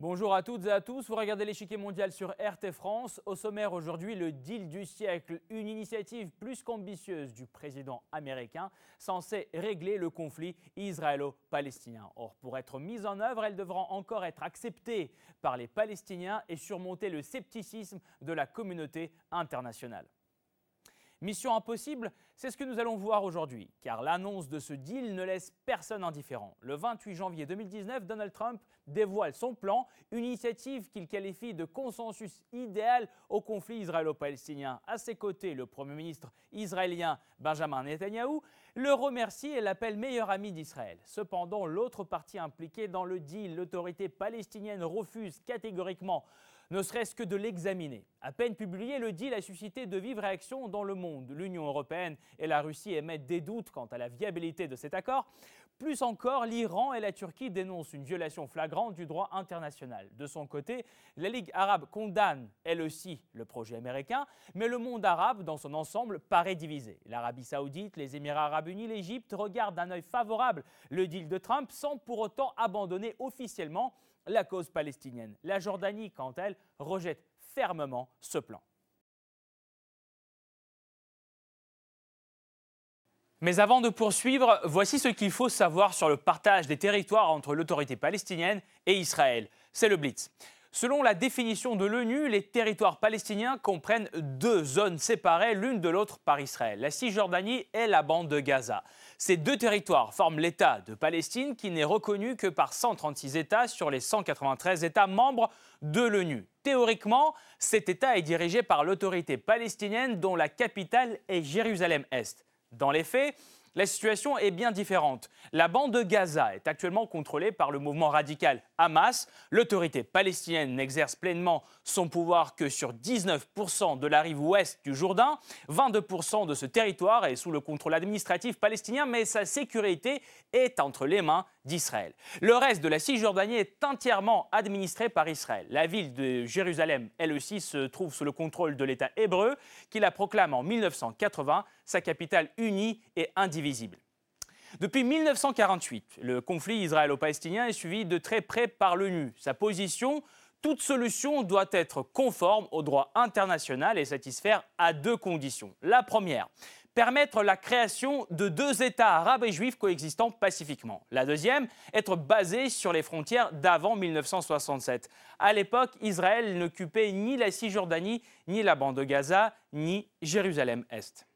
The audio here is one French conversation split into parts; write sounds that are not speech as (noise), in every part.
Bonjour à toutes et à tous, vous regardez l'échiquier mondial sur RT France. Au sommaire aujourd'hui, le deal du siècle, une initiative plus qu'ambitieuse du président américain censée régler le conflit israélo-palestinien. Or, pour être mise en œuvre, elle devra encore être acceptée par les Palestiniens et surmonter le scepticisme de la communauté internationale. Mission impossible, c'est ce que nous allons voir aujourd'hui, car l'annonce de ce deal ne laisse personne indifférent. Le 28 janvier 2019, Donald Trump dévoile son plan, une initiative qu'il qualifie de consensus idéal au conflit israélo-palestinien. À ses côtés, le Premier ministre israélien Benjamin Netanyahou le remercie et l'appelle meilleur ami d'Israël. Cependant, l'autre partie impliquée dans le deal, l'autorité palestinienne, refuse catégoriquement ne serait-ce que de l'examiner. À peine publié, le deal a suscité de vives réactions dans le monde. L'Union européenne et la Russie émettent des doutes quant à la viabilité de cet accord. Plus encore, l'Iran et la Turquie dénoncent une violation flagrante du droit international. De son côté, la Ligue arabe condamne, elle aussi, le projet américain, mais le monde arabe, dans son ensemble, paraît divisé. L'Arabie saoudite, les Émirats arabes unis, l'Égypte regardent d'un œil favorable le deal de Trump sans pour autant abandonner officiellement la cause palestinienne. La Jordanie, quant à elle, rejette fermement ce plan. Mais avant de poursuivre, voici ce qu'il faut savoir sur le partage des territoires entre l'autorité palestinienne et Israël. C'est le Blitz. Selon la définition de l'ONU, les territoires palestiniens comprennent deux zones séparées l'une de l'autre par Israël, la Cisjordanie et la bande de Gaza. Ces deux territoires forment l'État de Palestine qui n'est reconnu que par 136 États sur les 193 États membres de l'ONU. Théoriquement, cet État est dirigé par l'autorité palestinienne dont la capitale est Jérusalem-Est. Dans les faits, la situation est bien différente. La bande de Gaza est actuellement contrôlée par le mouvement radical Hamas. L'autorité palestinienne n'exerce pleinement son pouvoir que sur 19% de la rive ouest du Jourdain. 22% de ce territoire est sous le contrôle administratif palestinien, mais sa sécurité est entre les mains d'Israël. Le reste de la Cisjordanie est entièrement administré par Israël. La ville de Jérusalem, elle aussi, se trouve sous le contrôle de l'État hébreu, qui la proclame en 1980 sa capitale unie et indivisible. Depuis 1948, le conflit israélo-palestinien est suivi de très près par l'ONU. Sa position toute solution doit être conforme au droit international et satisfaire à deux conditions. La première, permettre la création de deux États arabes et juifs coexistant pacifiquement. La deuxième, être basée sur les frontières d'avant 1967. À l'époque, Israël n'occupait ni la Cisjordanie, ni la bande de Gaza, ni Jérusalem-Est.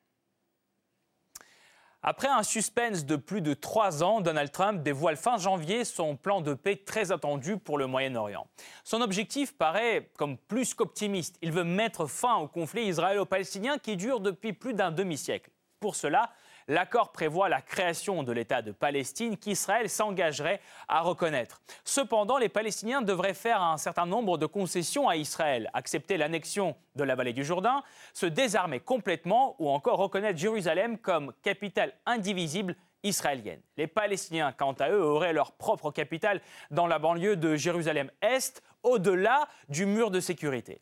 Après un suspense de plus de trois ans, Donald Trump dévoile fin janvier son plan de paix très attendu pour le Moyen-Orient. Son objectif paraît comme plus qu'optimiste. Il veut mettre fin au conflit israélo-palestinien qui dure depuis plus d'un demi-siècle. Pour cela, L'accord prévoit la création de l'État de Palestine qu'Israël s'engagerait à reconnaître. Cependant, les Palestiniens devraient faire un certain nombre de concessions à Israël, accepter l'annexion de la vallée du Jourdain, se désarmer complètement ou encore reconnaître Jérusalem comme capitale indivisible israélienne. Les Palestiniens, quant à eux, auraient leur propre capitale dans la banlieue de Jérusalem-Est, au-delà du mur de sécurité.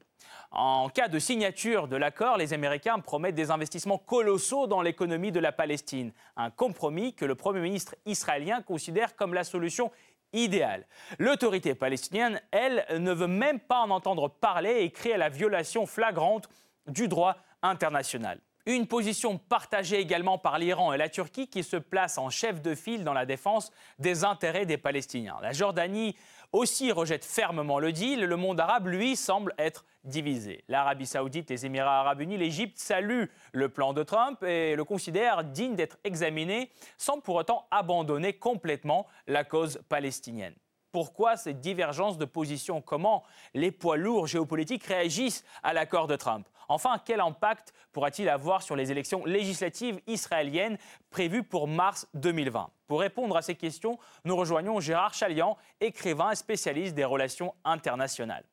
En cas de signature de l'accord, les Américains promettent des investissements colossaux dans l'économie de la Palestine, un compromis que le Premier ministre israélien considère comme la solution idéale. L'autorité palestinienne, elle, ne veut même pas en entendre parler et crie à la violation flagrante du droit international. Une position partagée également par l'Iran et la Turquie qui se placent en chef de file dans la défense des intérêts des Palestiniens. La Jordanie aussi rejette fermement le deal. Le monde arabe, lui, semble être divisé. L'Arabie saoudite, les Émirats arabes unis, l'Égypte saluent le plan de Trump et le considèrent digne d'être examiné sans pour autant abandonner complètement la cause palestinienne. Pourquoi cette divergence de position? Comment les poids lourds géopolitiques réagissent à l'accord de Trump? Enfin, quel impact pourra-t-il avoir sur les élections législatives israéliennes prévues pour mars 2020 Pour répondre à ces questions, nous rejoignons Gérard Chalian, écrivain et spécialiste des relations internationales.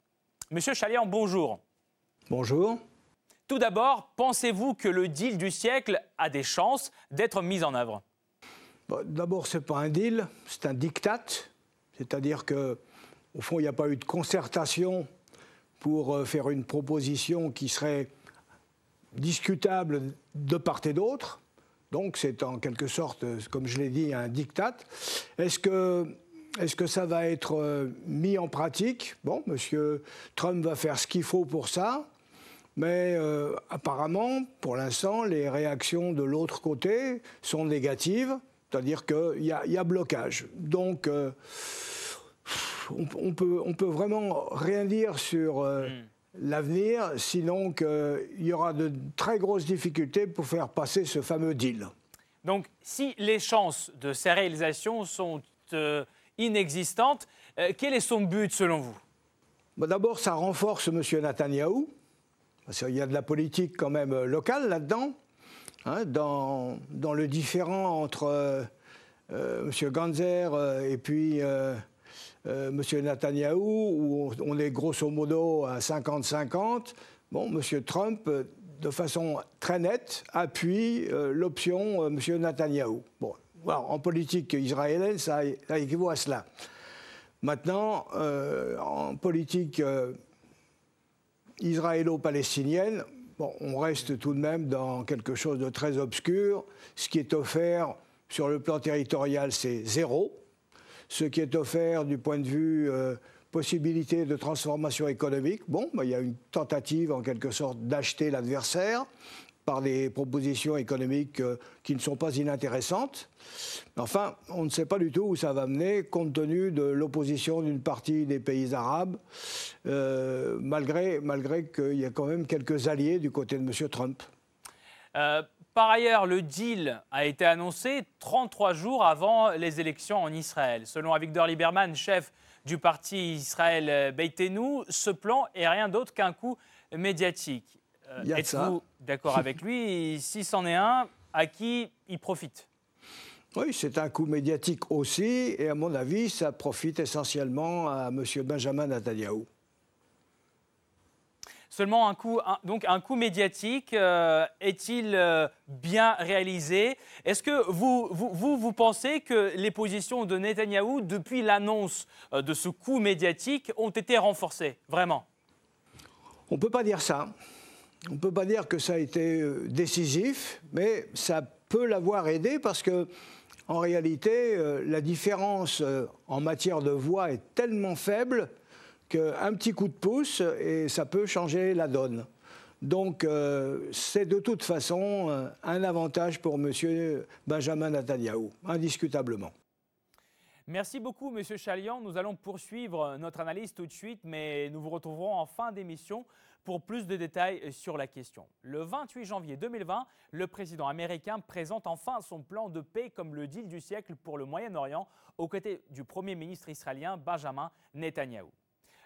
Monsieur Chalian, bonjour. Bonjour. Tout d'abord, pensez-vous que le deal du siècle a des chances d'être mis en œuvre? D'abord, ce n'est pas un deal, c'est un diktat. C'est-à-dire qu'au fond, il n'y a pas eu de concertation pour euh, faire une proposition qui serait discutable de part et d'autre. Donc c'est en quelque sorte, comme je l'ai dit, un diktat. Est-ce que Est-ce que ça va être euh, mis en pratique? Bon, M. Trump va faire ce qu'il faut pour ça. Mais euh, apparemment, pour l'instant, les réactions de l'autre côté sont négatives, c'est-à-dire qu'il y, y, a blocage. Donc, euh, on, peut, on peut vraiment rien dire sur hmm. l'avenir, sinon qu'il y aura de très grosses difficultés pour faire passer ce fameux deal. Donc, si les chances de ces réalisations sont inexistante. Euh, quel est son but selon vous? D'abord, ça renforce M. Netanyahou. Il y a de la politique quand même euh, locale là-dedans, hein, dans, dans, le différent entre euh, M. Ganzer et puis M. Netanyahou, où on est grosso modo à 50-50. Bon, M. Trump, de façon très nette, appuie l'option M. Netanyahou. Bon, en politique israélienne, ça, équivaut à cela. Maintenant, euh, en politique euh, israélo-palestinienne, on reste tout de même dans quelque chose de très obscur. Ce qui est offert sur le plan territorial, c'est zéro. Ce qui est offert du point de vue euh, possibilité de transformation économique, bon, bah, il y a une tentative en quelque sorte d'acheter l'adversaire par des propositions économiques euh, qui ne sont pas inintéressantes. Enfin, on ne sait pas du tout où ça va mener, compte tenu de l'opposition d'une partie des pays arabes, euh, malgré, malgré qu'il y a quand même quelques alliés du côté de M. Trump. Par ailleurs, le deal a été annoncé 33 jours avant les élections en Israël. Selon Avigdor Lieberman, chef du parti Israël Beitenu, ce plan est rien d'autre qu'un coup médiatique. Euh, êtes-vous d'accord (laughs) avec lui? Si c'en est un, à qui il profite? Oui, c'est un coup médiatique aussi, et à mon avis, ça profite essentiellement à M. Benjamin Netanyahu. Seulement un coup, donc un coup médiatique, euh, est-il euh, bien réalisé? Est-ce que vous, pensez que les positions de Netanyahou, depuis l'annonce de ce coup médiatique, ont été renforcées, vraiment? On ne peut pas dire ça. On ne peut pas dire que ça a été euh, décisif, mais ça peut l'avoir aidé parce que, en réalité, euh, la différence euh, en matière de voix est tellement faible qu'un petit coup de pouce et ça peut changer la donne. Donc, c'est de toute façon un avantage pour M. Benjamin Netanyahu, indiscutablement. Merci beaucoup, Monsieur Chalian. Nous allons poursuivre notre analyse tout de suite, mais nous vous retrouverons en fin d'émission pour plus de détails sur la question. Le 28 janvier 2020, le président américain présente enfin son plan de paix comme le deal du siècle pour le Moyen-Orient aux côtés du Premier ministre israélien Benjamin Netanyahou.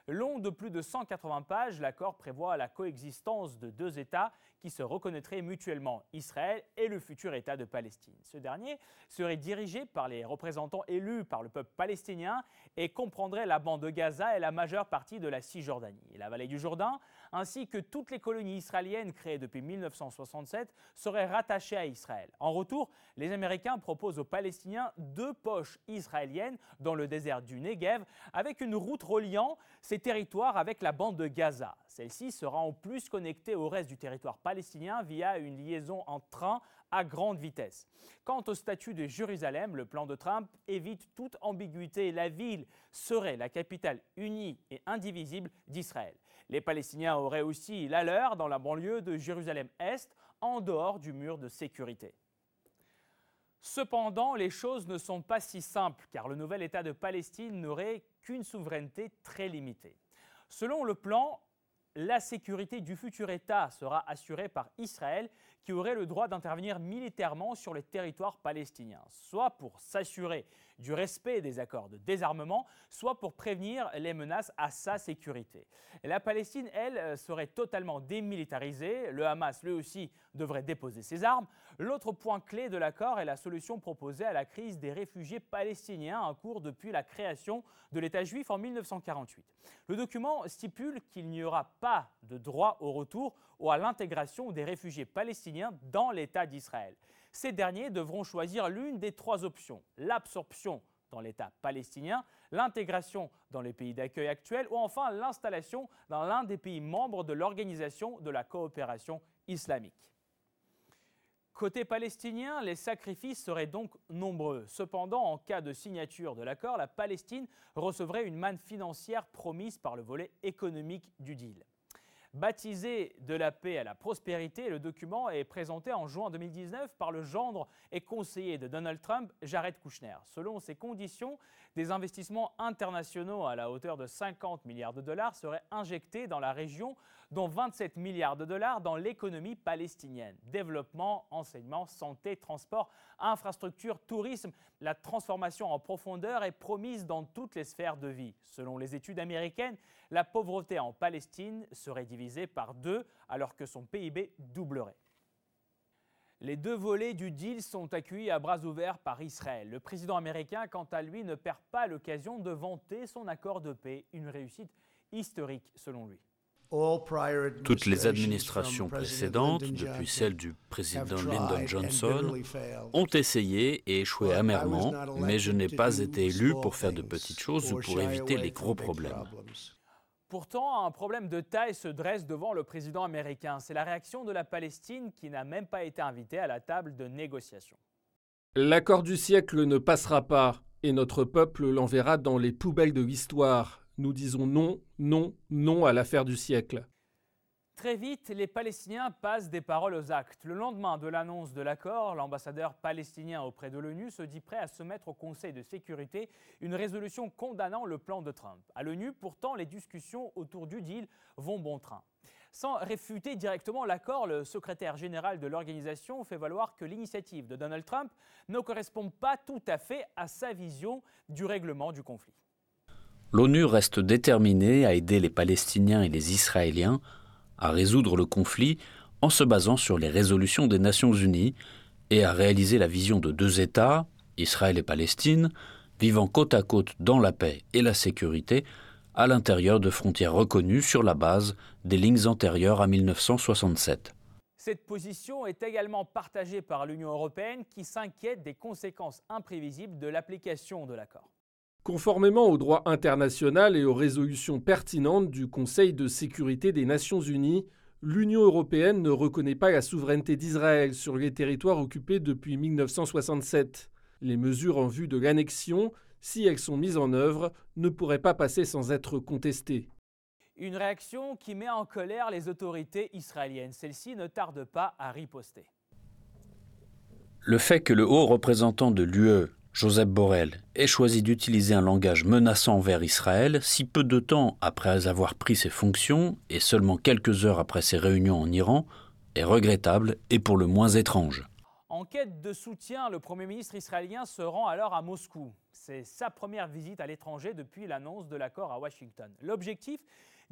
Long de plus de 180 pages, l'accord prévoit la coexistence de deux États qui se reconnaîtraient mutuellement, Israël et le futur État de Palestine. Ce dernier serait dirigé par les représentants élus par le peuple palestinien et comprendrait la bande de Gaza et la majeure partie de la Cisjordanie. La vallée du Jourdain, ainsi que toutes les colonies israéliennes créées depuis 1967, seraient rattachées à Israël. En retour, les Américains proposent aux Palestiniens deux poches israéliennes dans le désert du Negev, avec une route reliant ces territoires avec la bande de Gaza. Celle-ci sera en plus connectée au reste du territoire palestinien via une liaison en train à grande vitesse. Quant au statut de Jérusalem, le plan de Trump évite toute ambiguïté. La ville serait la capitale unie et indivisible d'Israël. Les Palestiniens auraient aussi la leur dans la banlieue de Jérusalem-Est, en dehors du mur de sécurité. Cependant, les choses ne sont pas si simples, car le nouvel État de Palestine n'aurait qu'une souveraineté très limitée. Selon le plan, la sécurité du futur État sera assurée par Israël, qui aurait le droit d'intervenir militairement sur les territoires palestiniens, soit pour s'assurer du respect des accords de désarmement, soit pour prévenir les menaces à sa sécurité. la Palestine, elle, euh, serait totalement démilitarisée. Le Hamas, lui aussi, devrait déposer ses armes. L'autre point clé de l'accord est la solution proposée à la crise des réfugiés palestiniens en cours depuis la création de l'État juif en 1948. Le document stipule qu'il n'y aura pas de droit au retour ou à l'intégration des réfugiés palestiniens dans l'État d'Israël ces derniers devront choisir l'une des trois options, l'absorption dans l'État palestinien, l'intégration dans les pays d'accueil actuels ou enfin l'installation dans l'un des pays membres de l'Organisation de la coopération islamique. Côté palestinien, les sacrifices seraient donc nombreux. Cependant, en cas de signature de l'accord, la Palestine recevrait une manne financière promise par le volet économique du deal. Baptisé de la paix à la prospérité, le document est présenté en juin 2019 par le gendre et conseiller de Donald Trump, Jared Kushner. Selon ces conditions, des investissements internationaux à la hauteur de 50 milliards de dollars seraient injectés dans la région, dont 27 milliards de dollars dans l'économie palestinienne. Développement, enseignement, santé, transport, infrastructure, tourisme, la transformation en profondeur est promise dans toutes les sphères de vie. Selon les études américaines, la pauvreté en Palestine serait divisée par deux alors que son PIB doublerait. Les deux volets du deal sont accueillis à bras ouverts par Israël. Le président américain, quant à lui, ne perd pas l'occasion de vanter son accord de paix, une réussite historique selon lui. Toutes les administrations précédentes, depuis celle du président Lyndon Johnson, ont essayé et échoué amèrement, mais je n'ai pas été élu pour faire de petites choses ou pour éviter les gros problèmes. Pourtant, un problème de taille se dresse devant le président américain. C'est la réaction de la Palestine qui n'a même pas été invitée à la table de négociation. L'accord du siècle ne passera pas et notre peuple l'enverra dans les poubelles de l'histoire. Nous disons non, non, non à l'affaire du siècle. Très vite, les Palestiniens passent des paroles aux actes. Le lendemain de l'annonce de l'accord, l'ambassadeur palestinien auprès de l'ONU se dit prêt à soumettre au Conseil de sécurité une résolution condamnant le plan de Trump. À l'ONU, pourtant, les discussions autour du deal vont bon train. Sans réfuter directement l'accord, le secrétaire général de l'organisation fait valoir que l'initiative de Donald Trump ne correspond pas tout à fait à sa vision du règlement du conflit. L'ONU reste déterminée à aider les Palestiniens et les Israéliens à résoudre le conflit en se basant sur les résolutions des Nations Unies et à réaliser la vision de deux États, Israël et Palestine, vivant côte à côte dans la paix et la sécurité, à l'intérieur de frontières reconnues sur la base des lignes antérieures à 1967. Cette position est également partagée par l'Union européenne qui s'inquiète des conséquences imprévisibles de l'application de l'accord. Conformément au droit international et aux résolutions pertinentes du Conseil de sécurité des Nations Unies, l'Union européenne ne reconnaît pas la souveraineté d'Israël sur les territoires occupés depuis 1967. Les mesures en vue de l'annexion, si elles sont mises en œuvre, ne pourraient pas passer sans être contestées. Une réaction qui met en colère les autorités israéliennes. Celles-ci ne tardent pas à riposter. Le fait que le haut représentant de l'UE Joseph Borrell ait choisi d'utiliser un langage menaçant vers Israël si peu de temps après avoir pris ses fonctions et seulement quelques heures après ses réunions en Iran est regrettable et pour le moins étrange. En quête de soutien, le Premier ministre israélien se rend alors à Moscou. C'est sa première visite à l'étranger depuis l'annonce de l'accord à Washington. L'objectif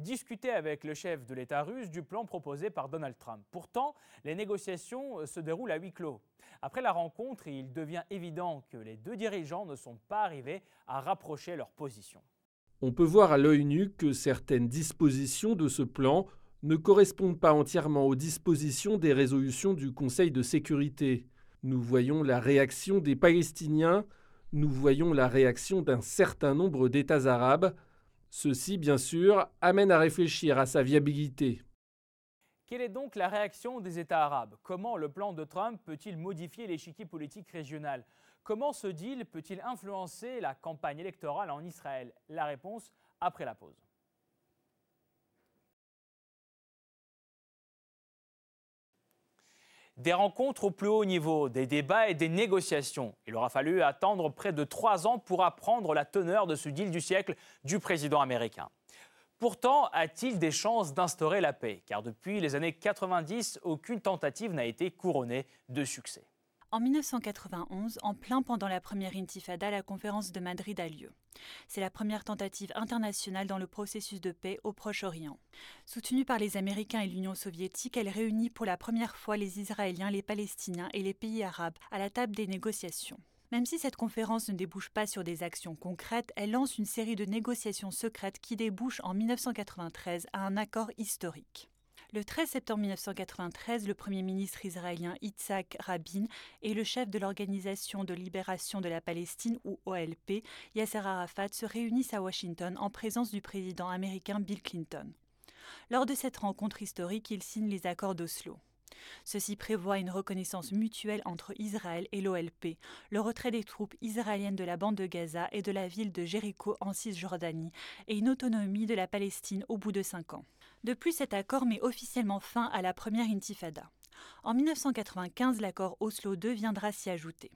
discuter avec le chef de l'État russe du plan proposé par Donald Trump. Pourtant, les négociations se déroulent à huis clos. Après la rencontre, il devient évident que les deux dirigeants ne sont pas arrivés à rapprocher leurs positions. On peut voir à l'œil nu que certaines dispositions de ce plan ne correspondent pas entièrement aux dispositions des résolutions du Conseil de sécurité. Nous voyons la réaction des Palestiniens, nous voyons la réaction d'un certain nombre d'États arabes. Ceci, bien sûr, amène à réfléchir à sa viabilité. Quelle est donc la réaction des États arabes? Comment le plan de Trump peut-il modifier l'échiquier politique régional? Comment ce deal peut-il influencer la campagne électorale en Israël? La réponse après la pause. Des rencontres au plus haut niveau, des débats et des négociations. Il aura fallu attendre près de trois ans pour apprendre la teneur de ce deal du siècle du président américain. Pourtant, a-t-il des chances d'instaurer la paix? Car depuis les années 90, aucune tentative n'a été couronnée de succès. En 1991, en plein pendant la première intifada, la conférence de Madrid a lieu. C'est la première tentative internationale dans le processus de paix au Proche-Orient. Soutenue par les Américains et l'Union soviétique, elle réunit pour la première fois les Israéliens, les Palestiniens et les pays arabes à la table des négociations. Même si cette conférence ne débouche pas sur des actions concrètes, elle lance une série de négociations secrètes qui débouchent en 1993 à un accord historique. Le 13 septembre 1993, le Premier ministre israélien Yitzhak Rabin et le chef de l'Organisation de libération de la Palestine, ou OLP, Yasser Arafat, se réunissent à Washington en présence du président américain Bill Clinton. Lors de cette rencontre historique, ils signent les accords d'Oslo. Ceci prévoit une reconnaissance mutuelle entre Israël et l'OLP, le retrait des troupes israéliennes de la bande de Gaza et de la ville de Jéricho en Cisjordanie, et une autonomie de la Palestine au bout de cinq ans. De plus, cet accord met officiellement fin à la première intifada. En 1995, l'accord Oslo II viendra s'y ajouter.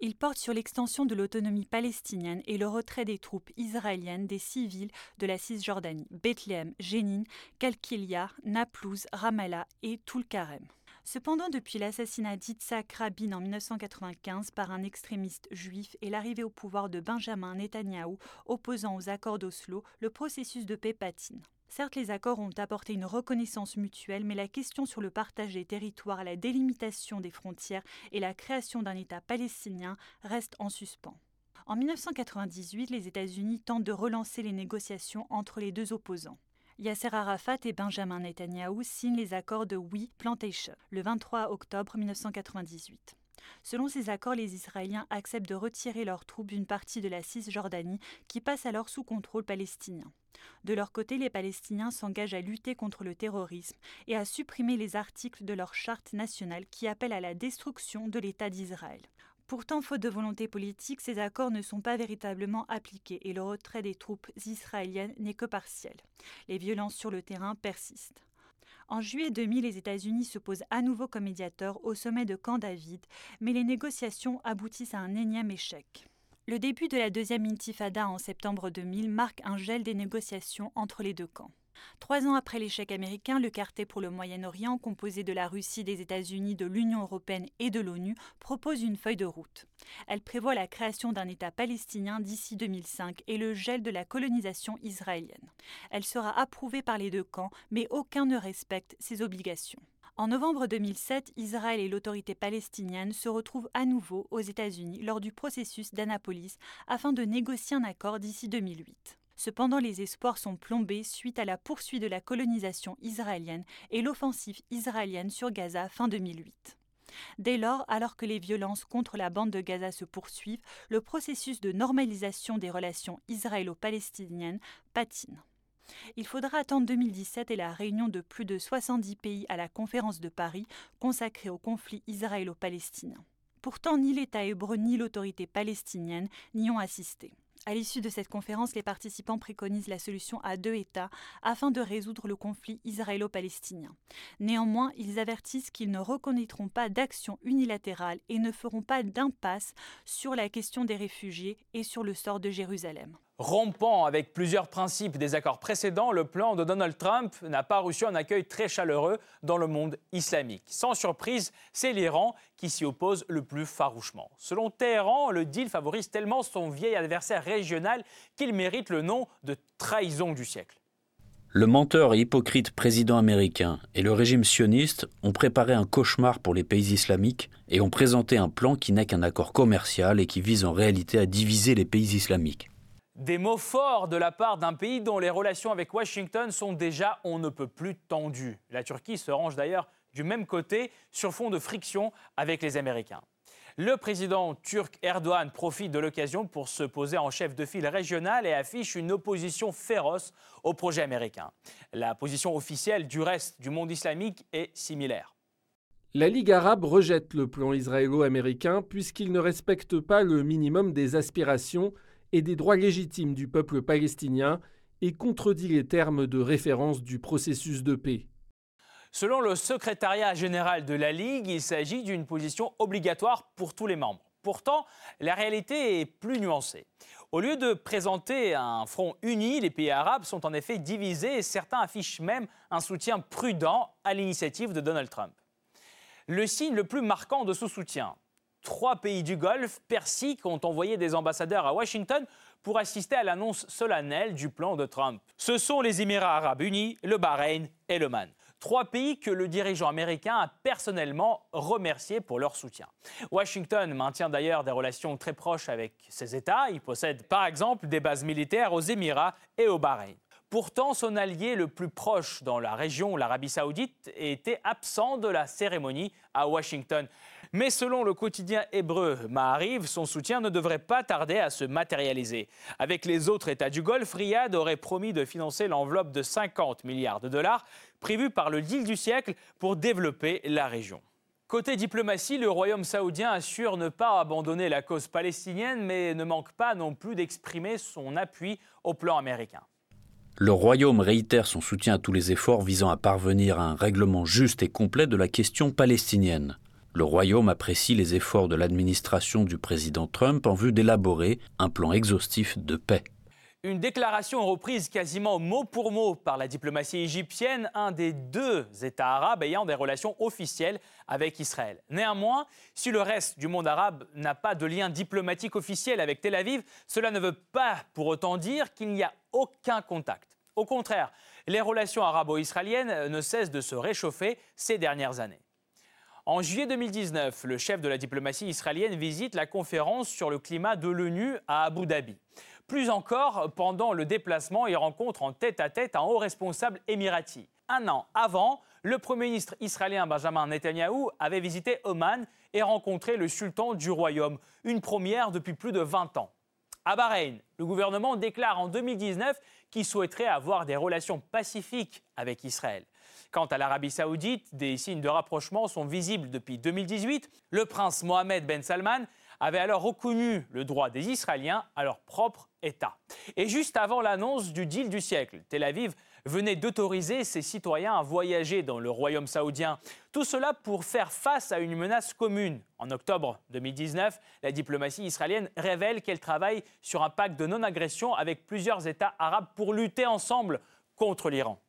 Il porte sur l'extension de l'autonomie palestinienne et le retrait des troupes israéliennes des civils de la Cisjordanie, Bethléem, Jénine, Kalkilia, Naplouse, Ramallah et Tulkarem. Cependant, depuis l'assassinat d'Itzhak Rabin en 1995 par un extrémiste juif et l'arrivée au pouvoir de Benjamin Netanyahou opposant aux accords d'Oslo, le processus de paix patine. Certes, les accords ont apporté une reconnaissance mutuelle, mais la question sur le partage des territoires, la délimitation des frontières et la création d'un État palestinien reste en suspens. En 1998, les États-Unis tentent de relancer les négociations entre les deux opposants. Yasser Arafat et Benjamin Netanyahu signent les accords de We Plantation le 23 octobre 1998. Selon ces accords, les Israéliens acceptent de retirer leurs troupes d'une partie de la Cisjordanie qui passe alors sous contrôle palestinien. De leur côté, les Palestiniens s'engagent à lutter contre le terrorisme et à supprimer les articles de leur charte nationale qui appellent à la destruction de l'État d'Israël. Pourtant, faute de volonté politique, ces accords ne sont pas véritablement appliqués et le retrait des troupes israéliennes n'est que partiel. Les violences sur le terrain persistent. En juillet 2000, les États-Unis se posent à nouveau comme médiateurs au sommet de Camp David, mais les négociations aboutissent à un énième échec. Le début de la deuxième intifada en septembre 2000 marque un gel des négociations entre les deux camps. Trois ans après l'échec américain, le quartet pour le Moyen-Orient, composé de la Russie, des États-Unis, de l'Union européenne et de l'ONU, propose une feuille de route. Elle prévoit la création d'un État palestinien d'ici 2005 et le gel de la colonisation israélienne. Elle sera approuvée par les deux camps, mais aucun ne respecte ses obligations. En novembre 2007, Israël et l'autorité palestinienne se retrouvent à nouveau aux États-Unis lors du processus d'Annapolis afin de négocier un accord d'ici 2008. Cependant, les espoirs sont plombés suite à la poursuite de la colonisation israélienne et l'offensive israélienne sur Gaza fin 2008. Dès lors, alors que les violences contre la bande de Gaza se poursuivent, le processus de normalisation des relations israélo-palestiniennes patine. Il faudra attendre 2017 et la réunion de plus de 70 pays à la conférence de Paris consacrée au conflit israélo-palestinien. Pourtant, ni l'État hébreu ni l'autorité palestinienne n'y ont assisté. À l'issue de cette conférence, les participants préconisent la solution à deux États afin de résoudre le conflit israélo-palestinien. Néanmoins, ils avertissent qu'ils ne reconnaîtront pas d'action unilatérale et ne feront pas d'impasse sur la question des réfugiés et sur le sort de Jérusalem. Rompant avec plusieurs principes des accords précédents, le plan de Donald Trump n'a pas reçu un accueil très chaleureux dans le monde islamique. Sans surprise, c'est l'Iran qui s'y oppose le plus farouchement. Selon Téhéran, le deal favorise tellement son vieil adversaire régional qu'il mérite le nom de trahison du siècle. Le menteur et hypocrite président américain et le régime sioniste ont préparé un cauchemar pour les pays islamiques et ont présenté un plan qui n'est qu'un accord commercial et qui vise en réalité à diviser les pays islamiques. Des mots forts de la part d'un pays dont les relations avec Washington sont déjà on ne peut plus tendues. La Turquie se range d'ailleurs du même côté sur fond de friction avec les Américains. Le président turc Erdogan profite de l'occasion pour se poser en chef de file régional et affiche une opposition féroce au projet américain. La position officielle du reste du monde islamique est similaire. La Ligue arabe rejette le plan israélo-américain puisqu'il ne respecte pas le minimum des aspirations et des droits légitimes du peuple palestinien et contredit les termes de référence du processus de paix. Selon le secrétariat général de la Ligue, il s'agit d'une position obligatoire pour tous les membres. Pourtant, la réalité est plus nuancée. Au lieu de présenter un front uni, les pays arabes sont en effet divisés et certains affichent même un soutien prudent à l'initiative de Donald Trump. Le signe le plus marquant de ce soutien, trois pays du Golfe persiques ont envoyé des ambassadeurs à Washington pour assister à l'annonce solennelle du plan de Trump. Ce sont les Émirats arabes unis, le Bahreïn et l'Oman. Trois pays que le dirigeant américain a personnellement remerciés pour leur soutien. Washington maintient d'ailleurs des relations très proches avec ces États. Il possède par exemple des bases militaires aux Émirats et au Bahreïn. Pourtant, son allié le plus proche dans la région, l'Arabie saoudite, était absent de la cérémonie à Washington. Mais selon le quotidien hébreu Maariv, son soutien ne devrait pas tarder à se matérialiser. Avec les autres États du Golfe, Riyad aurait promis de financer l'enveloppe de 50 milliards de dollars prévue par le deal du siècle pour développer la région. Côté diplomatie, le royaume saoudien assure ne pas abandonner la cause palestinienne, mais ne manque pas non plus d'exprimer son appui au plan américain. Le royaume réitère son soutien à tous les efforts visant à parvenir à un règlement juste et complet de la question palestinienne. Le royaume apprécie les efforts de l'administration du président Trump en vue d'élaborer un plan exhaustif de paix. Une déclaration reprise quasiment mot pour mot par la diplomatie égyptienne, un des deux États arabes ayant des relations officielles avec Israël. Néanmoins, si le reste du monde arabe n'a pas de lien diplomatique officiel avec Tel Aviv, cela ne veut pas pour autant dire qu'il n'y a aucun contact. Au contraire, les relations arabo-israéliennes ne cessent de se réchauffer ces dernières années. En juillet 2019, le chef de la diplomatie israélienne visite la conférence sur le climat de l'ONU à Abu Dhabi. Plus encore, pendant le déplacement, il rencontre en tête-à-tête un haut responsable émirati. Un an avant, le Premier ministre israélien Benjamin Netanyahou avait visité Oman et rencontré le sultan du royaume, une première depuis plus de 20 ans. À Bahreïn, le gouvernement déclare en 2019 qu'il souhaiterait avoir des relations pacifiques avec Israël. Quant à l'Arabie saoudite, des signes de rapprochement sont visibles depuis 2018. Le prince Mohamed Ben Salman avait alors reconnu le droit des Israéliens à leur propre État. Et juste avant l'annonce du deal du siècle, Tel Aviv venait d'autoriser ses citoyens à voyager dans le royaume saoudien. Tout cela pour faire face à une menace commune. En octobre 2019, la diplomatie israélienne révèle qu'elle travaille sur un pacte de non-agression avec plusieurs États arabes pour lutter ensemble contre l'Iran.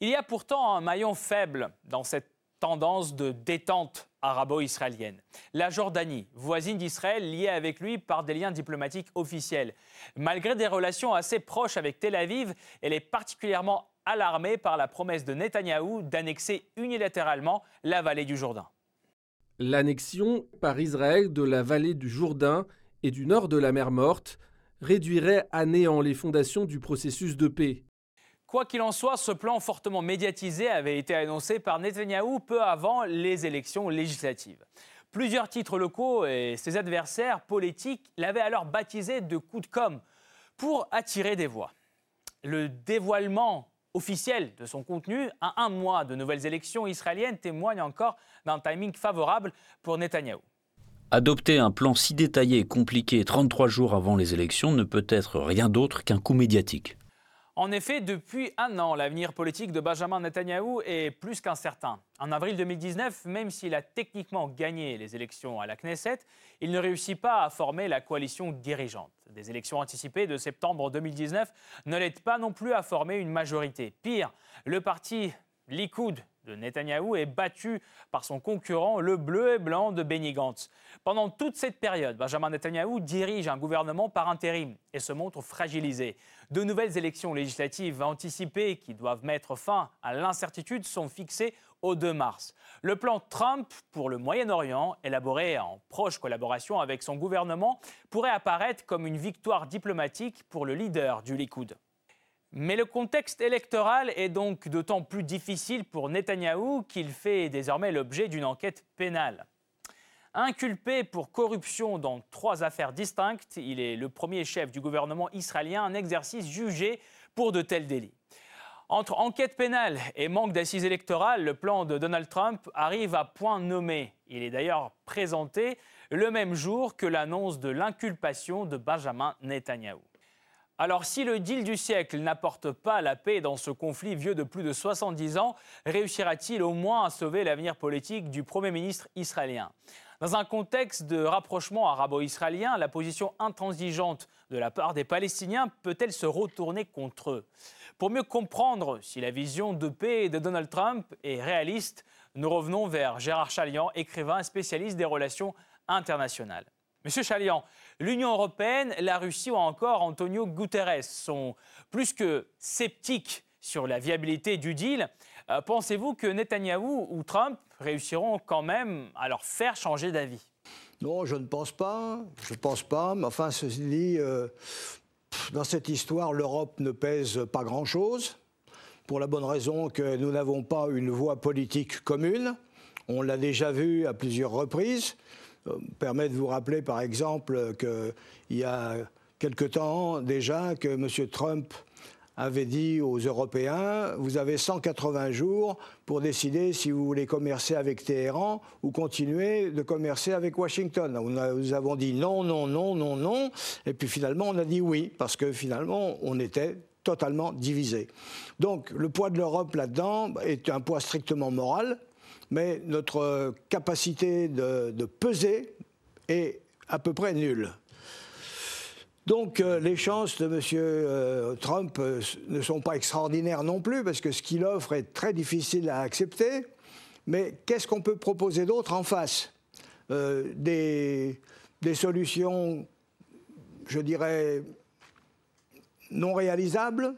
Il y a pourtant un maillon faible dans cette tendance de détente arabo-israélienne. La Jordanie, voisine d'Israël, liée avec lui par des liens diplomatiques officiels. Malgré des relations assez proches avec Tel Aviv, elle est particulièrement alarmée par la promesse de Netanyahou d'annexer unilatéralement la vallée du Jourdain. L'annexion par Israël de la vallée du Jourdain et du nord de la mer Morte réduirait à néant les fondations du processus de paix. Quoi qu'il en soit, ce plan fortement médiatisé avait été annoncé par Netanyahou peu avant les élections législatives. Plusieurs titres locaux et ses adversaires politiques l'avaient alors baptisé de coup de com' pour attirer des voix. Le dévoilement officiel de son contenu à un mois de nouvelles élections israéliennes témoigne encore d'un timing favorable pour Netanyahou. Adopter un plan si détaillé et compliqué 33 jours avant les élections ne peut être rien d'autre qu'un coup médiatique. En effet, depuis un an, l'avenir politique de Benjamin Netanyahou est plus qu'incertain. En avril 2019, même s'il a techniquement gagné les élections à la Knesset, il ne réussit pas à former la coalition dirigeante. Des élections anticipées de septembre 2019 ne l'aident pas non plus à former une majorité. Pire, le parti Likoud de Netanyahou est battu par son concurrent, le bleu et blanc de Benny Gantz. Pendant toute cette période, Benjamin Netanyahou dirige un gouvernement par intérim et se montre fragilisé. De nouvelles élections législatives anticipées qui doivent mettre fin à l'incertitude sont fixées au 2 mars. Le plan Trump pour le Moyen-Orient, élaboré en proche collaboration avec son gouvernement, pourrait apparaître comme une victoire diplomatique pour le leader du Likoud. Mais le contexte électoral est donc d'autant plus difficile pour Netanyahou qu'il fait désormais l'objet d'une enquête pénale. Inculpé pour corruption dans trois affaires distinctes, il est le premier chef du gouvernement israélien en exercice jugé pour de tels délits. Entre enquête pénale et manque d'assises électorales, le plan de Donald Trump arrive à point nommé. Il est d'ailleurs présenté le même jour que l'annonce de l'inculpation de Benjamin Netanyahou. Alors si le deal du siècle n'apporte pas la paix dans ce conflit vieux de plus de 70 ans, réussira-t-il au moins à sauver l'avenir politique du Premier ministre israélien? Dans un contexte de rapprochement arabo-israélien, la position intransigeante de la part des Palestiniens peut-elle se retourner contre eux? Pour mieux comprendre si la vision de paix de Donald Trump est réaliste, nous revenons vers Gérard Chalian, écrivain spécialiste des relations internationales. Monsieur Chalian, l'Union européenne, la Russie ou encore Antonio Guterres sont plus que sceptiques sur la viabilité du deal. Euh, pensez-vous que Netanyahou ou Trump réussiront quand même à leur faire changer d'avis? Non, je ne pense pas. Je ne pense pas. Mais enfin, ceci dit, euh, dans cette histoire, l'Europe ne pèse pas grand-chose. Pour la bonne raison que nous n'avons pas une voie politique commune. On l'a déjà vu à plusieurs reprises. Euh, permet de vous rappeler par exemple qu'il y a quelque temps déjà que M. Trump avait dit aux Européens, vous avez 180 jours pour décider si vous voulez commercer avec Téhéran ou continuer de commercer avec Washington. Nous avons dit non, non, non, non, non, et puis finalement on a dit oui, parce que finalement on était totalement divisé. Donc le poids de l'Europe là-dedans est un poids strictement moral, mais notre capacité de, de peser est à peu près nulle. Donc euh, les chances de M. Euh, Trump euh, ne sont pas extraordinaires non plus, parce que ce qu'il offre est très difficile à accepter. Mais qu'est-ce qu'on peut proposer d'autre en face des, des, solutions, je dirais, non réalisables?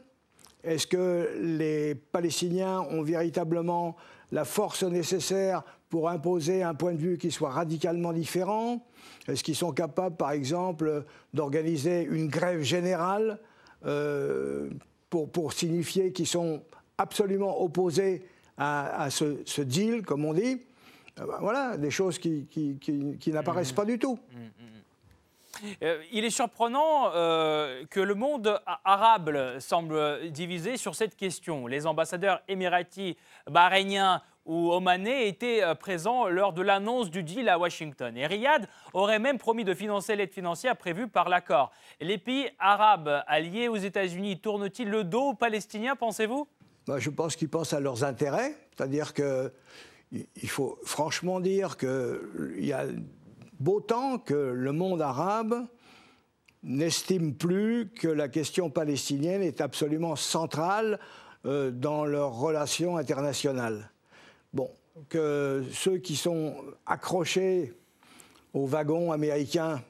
Est-ce que les Palestiniens ont véritablement la force nécessaire pour imposer un point de vue qui soit radicalement différent Est-ce qu'ils sont capables, par exemple, d'organiser une grève générale euh, pour, pour, signifier qu'ils sont absolument opposés à, ce, deal, comme on dit euh, ben Voilà, des choses qui, qui, qui, n'apparaissent mmh. pas du tout. Mmh, mmh, euh, il est surprenant que le monde arabe semble divisé sur cette question. Les ambassadeurs émiratis, bahreïniens où Omané était euh, présent lors de l'annonce du deal à Washington. Et Riyad aurait même promis de financer l'aide financière prévue par l'accord. Les pays arabes alliés aux États-Unis tournent-ils le dos aux Palestiniens, pensez-vous? Bah, Je pense qu'ils pensent à leurs intérêts. C'est-à-dire qu'il faut franchement dire qu'il y a beau temps que le monde arabe n'estime plus que la question palestinienne est absolument centrale euh, dans leurs relations internationales. Bon, que ceux qui sont accrochés aux wagons américains,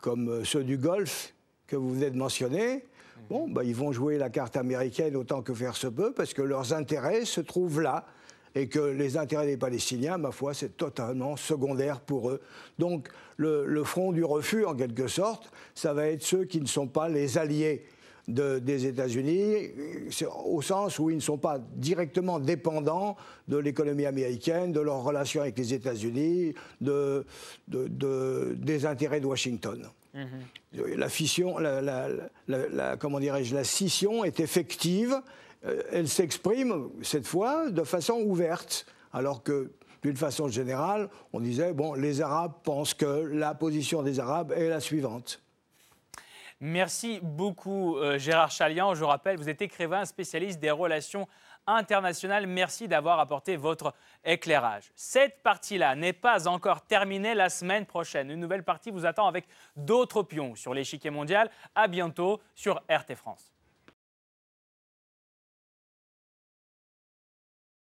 comme ceux du Golfe que vous venez de mentionner, bon, bah, ils vont jouer la carte américaine autant que faire se peut, parce que leurs intérêts se trouvent là, et que les intérêts des Palestiniens, ma foi, c'est totalement secondaire pour eux. Donc le front du refus, en quelque sorte, ça va être ceux qui ne sont pas les alliés des États-Unis, au sens où ils ne sont pas directement dépendants de l'économie américaine, de leurs relations avec les États-Unis, de, des intérêts de Washington. Mm-hmm. La fission, la, comment dirais-je, la scission est effective. Euh, elle s'exprime cette fois de façon ouverte, alors que d'une façon générale, on disait bon, les Arabes pensent que la position des Arabes est la suivante. Merci beaucoup euh, Gérard Chalian. Je rappelle, vous êtes écrivain spécialiste des relations internationales. Merci d'avoir apporté votre éclairage. Cette partie-là n'est pas encore terminée la semaine prochaine. Une nouvelle partie vous attend avec d'autres pions sur l'échiquier mondial. À bientôt sur RT France.